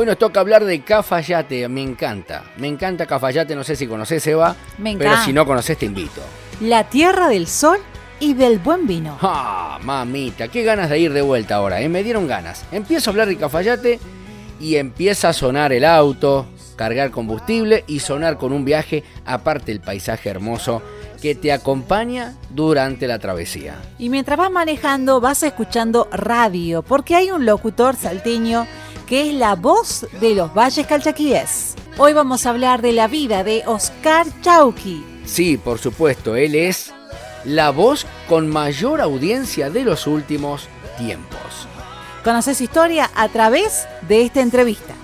Hoy nos toca hablar de Cafayate, me encanta. Me encanta Cafayate, no sé si conoces Eva, Me pero encanta. si no conoces te invito. La tierra del sol y del buen vino. ¡Ah, mamita! Qué ganas de ir de vuelta ahora, ¿eh? Me dieron ganas. Empiezo a hablar de Cafayate y empieza a sonar el auto, cargar combustible y sonar con un viaje, aparte el paisaje hermoso que te acompaña durante la travesía. Y mientras vas manejando vas escuchando radio, porque hay un locutor salteño que es la voz de los valles calchaquíes. Hoy vamos a hablar de la vida de Oscar Chauqui. Sí, por supuesto, él es la voz con mayor audiencia de los últimos tiempos. Conoces su historia a través de esta entrevista.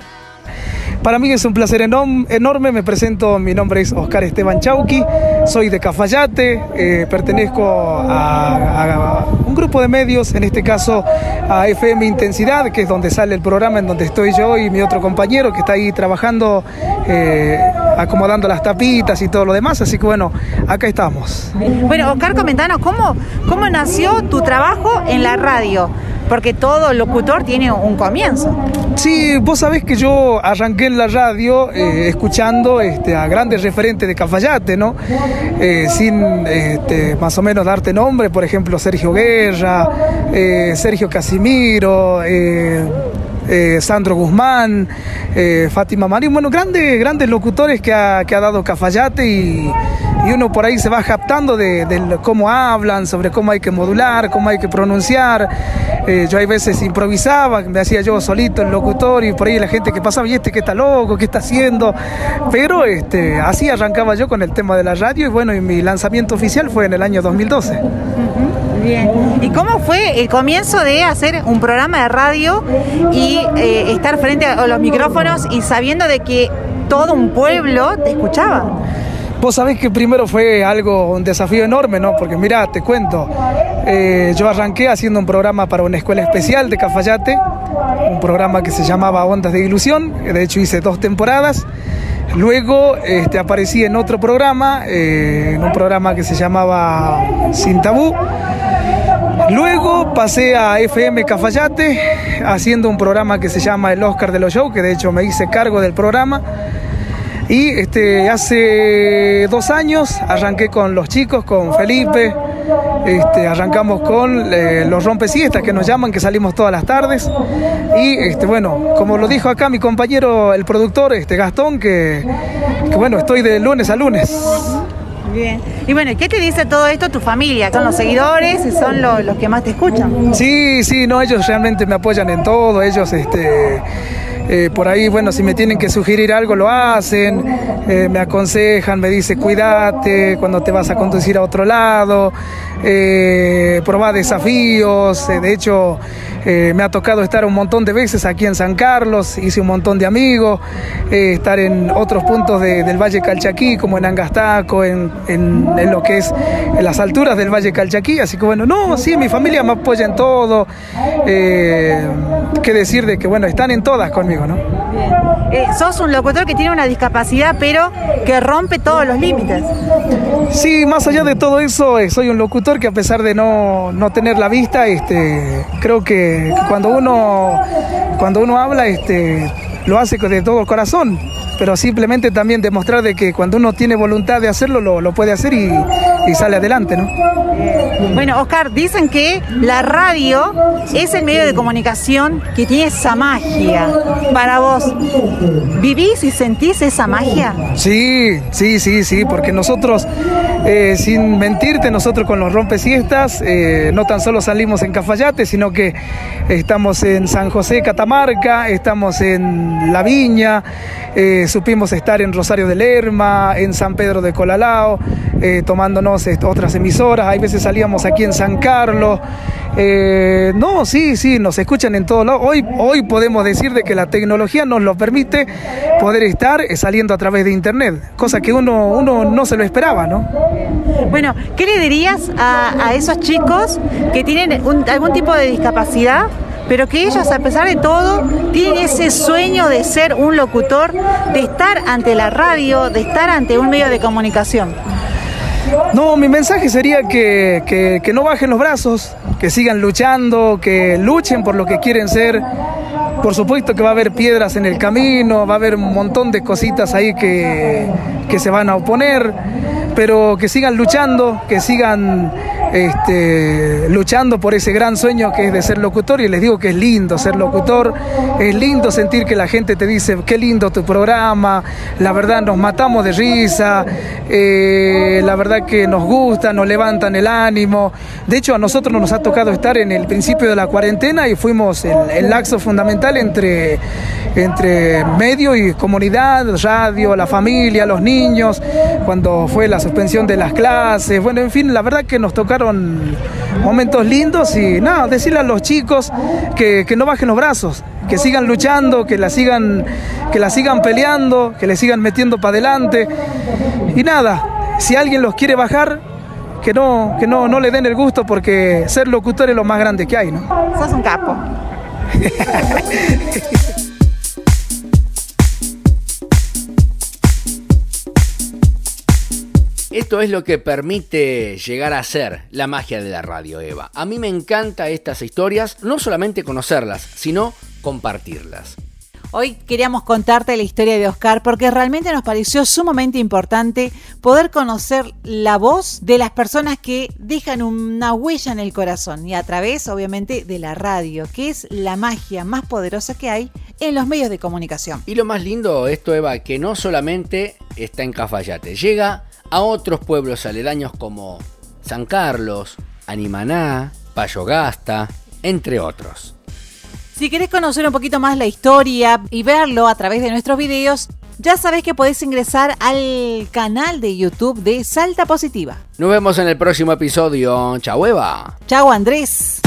Para mí es un placer enorme, me presento, mi nombre es Oscar Esteban Chauqui, soy de Cafayate, eh, pertenezco a, a un grupo de medios, en este caso a FM Intensidad, que es donde sale el programa en donde estoy yo y mi otro compañero que está ahí trabajando, eh, acomodando las tapitas y todo lo demás, así que bueno, acá estamos. Bueno, Oscar, comentanos cómo, cómo nació tu trabajo en la radio, porque todo locutor tiene un comienzo. Sí, vos sabés que yo arranqué en la radio eh, escuchando este, a grandes referentes de Cafayate, ¿no? Eh, sin este, más o menos darte nombre, por ejemplo, Sergio Guerra, eh, Sergio Casimiro, eh, Sandro Guzmán, eh, Fátima Marín, bueno, grandes, grandes locutores que ha, que ha dado Cafayate y, y uno por ahí se va captando de, de cómo hablan, sobre cómo hay que modular, cómo hay que pronunciar. Eh, yo hay veces improvisaba, me hacía yo solito el locutor y por ahí la gente que pasaba, y este que está loco, qué está haciendo. Pero este, así arrancaba yo con el tema de la radio y bueno, y mi lanzamiento oficial fue en el año 2012. Bien. ¿Y cómo fue el comienzo de hacer un programa de radio y eh, estar frente a los micrófonos y sabiendo de que todo un pueblo te escuchaba? Vos sabés que primero fue algo, un desafío enorme, ¿no? Porque mira, te cuento, eh, yo arranqué haciendo un programa para una escuela especial de Cafayate, un programa que se llamaba Ondas de Ilusión, de hecho hice dos temporadas. Luego este, aparecí en otro programa, eh, en un programa que se llamaba Sin Tabú. Luego pasé a FM Cafayate haciendo un programa que se llama El Oscar de los Shows, que de hecho me hice cargo del programa. Y este, hace dos años arranqué con los chicos, con Felipe. Este, arrancamos con eh, los rompesiestas que nos llaman, que salimos todas las tardes. Y este, bueno, como lo dijo acá mi compañero, el productor, este, Gastón, que, que bueno, estoy de lunes a lunes. Bien. Y bueno, ¿qué te dice todo esto tu familia? ¿Son los seguidores son lo- los que más te escuchan? Sí, sí, no, ellos realmente me apoyan en todo, ellos este, eh, por ahí, bueno, si me tienen que sugerir algo lo hacen, eh, me aconsejan, me dicen cuídate cuando te vas a conducir a otro lado, eh, probá desafíos, eh, de hecho me ha tocado estar un montón de veces aquí en San Carlos, hice un montón de amigos, estar en otros puntos de- del Valle Calchaquí, como en Angastaco, en, en- en lo que es en las alturas del Valle Calchaquí, así que bueno, no, sí, mi familia me apoya en todo, qué decir de que bueno, están en todas conmigo, ¿no? Eh, sos un locutor que tiene una discapacidad, pero que rompe todos los límites. Sí, más allá de todo eso, eh, soy un locutor que a pesar de no, no tener la vista, este, creo que, que cuando uno cuando uno habla, este, lo hace de todo el corazón, pero simplemente también demostrar de que cuando uno tiene voluntad de hacerlo, lo, lo puede hacer y, y sale adelante, ¿no? Bueno, Oscar, dicen que la radio es el medio de comunicación que tiene esa magia. Para vos, ¿vivís y sentís esa magia? Sí, sí, sí, sí, porque nosotros, eh, sin mentirte, nosotros con los rompesiestas, eh, no tan solo salimos en Cafayate, sino que estamos en San José, Catamarca, estamos en La Viña, eh, supimos estar en Rosario de Lerma, en San Pedro de Colalao, eh, tomándonos otras emisoras, hay veces salíamos aquí en San Carlos. Eh, no, sí, sí, nos escuchan en todos lados. Hoy, hoy podemos decir de que la tecnología nos lo permite poder estar eh, saliendo a través de internet, cosa que uno, uno no se lo esperaba, ¿no? Bueno, ¿qué le dirías a, esos chicos que tienen algún tipo de discapacidad? Pero que ellos, a pesar de todo, tienen ese sueño de ser un locutor, de estar ante la radio, de estar ante un medio de comunicación. No, mi mensaje sería que, que- no bajen los brazos, que sigan luchando, que luchen por lo que quieren ser, Por supuesto que va a haber piedras en el camino, va a haber un montón de cositas ahí que, que se van a oponer, pero que sigan luchando, que sigan este, luchando por ese gran sueño que es de ser locutor y les digo que es lindo ser locutor, es lindo sentir que la gente te dice qué lindo tu programa, la verdad nos matamos de risa, eh, la verdad que nos gusta, nos levantan el ánimo, de hecho a nosotros nos ha tocado estar en el principio de la cuarentena y fuimos el, el laxo fundamental entre, entre medio y comunidad, radio, la familia, los niños, cuando fue la suspensión de las clases, bueno, en fin, la verdad que nos tocaron momentos lindos y nada, decirle a los chicos que, no bajen los brazos, que sigan luchando, que la sigan, que la sigan peleando, que le sigan metiendo para adelante. Y nada, si alguien los quiere bajar, que no, que no, no le den el gusto porque ser locutor es lo más grande que hay, ¿no? Sos un capo. Esto es lo que permite llegar a ser la magia de la radio, Eva. A mí me encanta estas historias, no solamente conocerlas, sino compartirlas. Hoy queríamos contarte la historia de Oscar porque realmente nos pareció sumamente importante poder conocer la voz de las personas que dejan una huella en el corazón y a través, obviamente, de la radio, que es la magia más poderosa que hay en los medios de comunicación. Y lo más lindo, esto, Eva, que no solamente está en Cafayate, llega a otros pueblos aledaños como San Carlos, Animaná, Payogasta, entre otros. Si querés conocer un poquito más la historia y verlo a través de nuestros videos, ya sabés que podés ingresar al canal de YouTube de Salta Positiva. Nos vemos en el próximo episodio. Chau Eva. Chau Andrés.